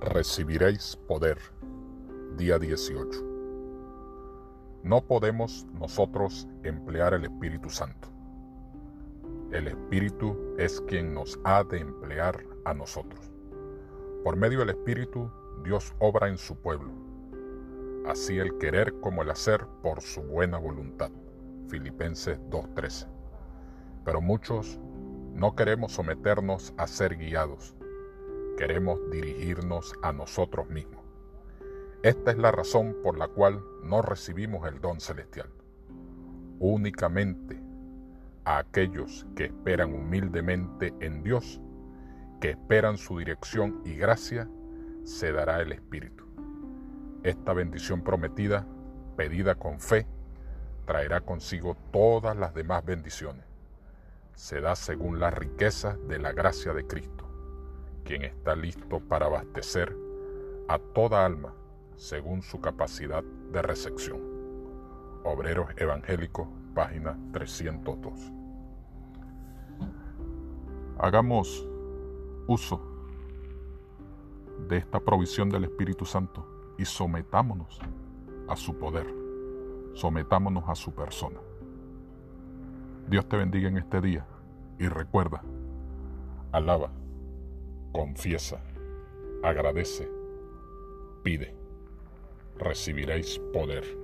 Recibiréis poder. Día 18. No podemos nosotros emplear el Espíritu Santo. El Espíritu es quien nos ha de emplear a nosotros. Por medio del Espíritu, Dios obra en su pueblo. Así el querer como el hacer por su buena voluntad. Filipenses 2.13. Pero muchos no queremos someternos a ser guiados queremos dirigirnos a nosotros mismos. Esta es la razón por la cual no recibimos el don celestial. Únicamente a aquellos que esperan humildemente en Dios, que esperan su dirección y gracia, se dará el Espíritu. Esta bendición prometida, pedida con fe, traerá consigo todas las demás bendiciones. Se da según las riquezas de la gracia de Cristo quien está listo para abastecer a toda alma según su capacidad de recepción. Obreros Evangélicos, página 302. Hagamos uso de esta provisión del Espíritu Santo y sometámonos a su poder, sometámonos a su persona. Dios te bendiga en este día y recuerda, alaba confiesa, agradece, pide, recibiréis poder.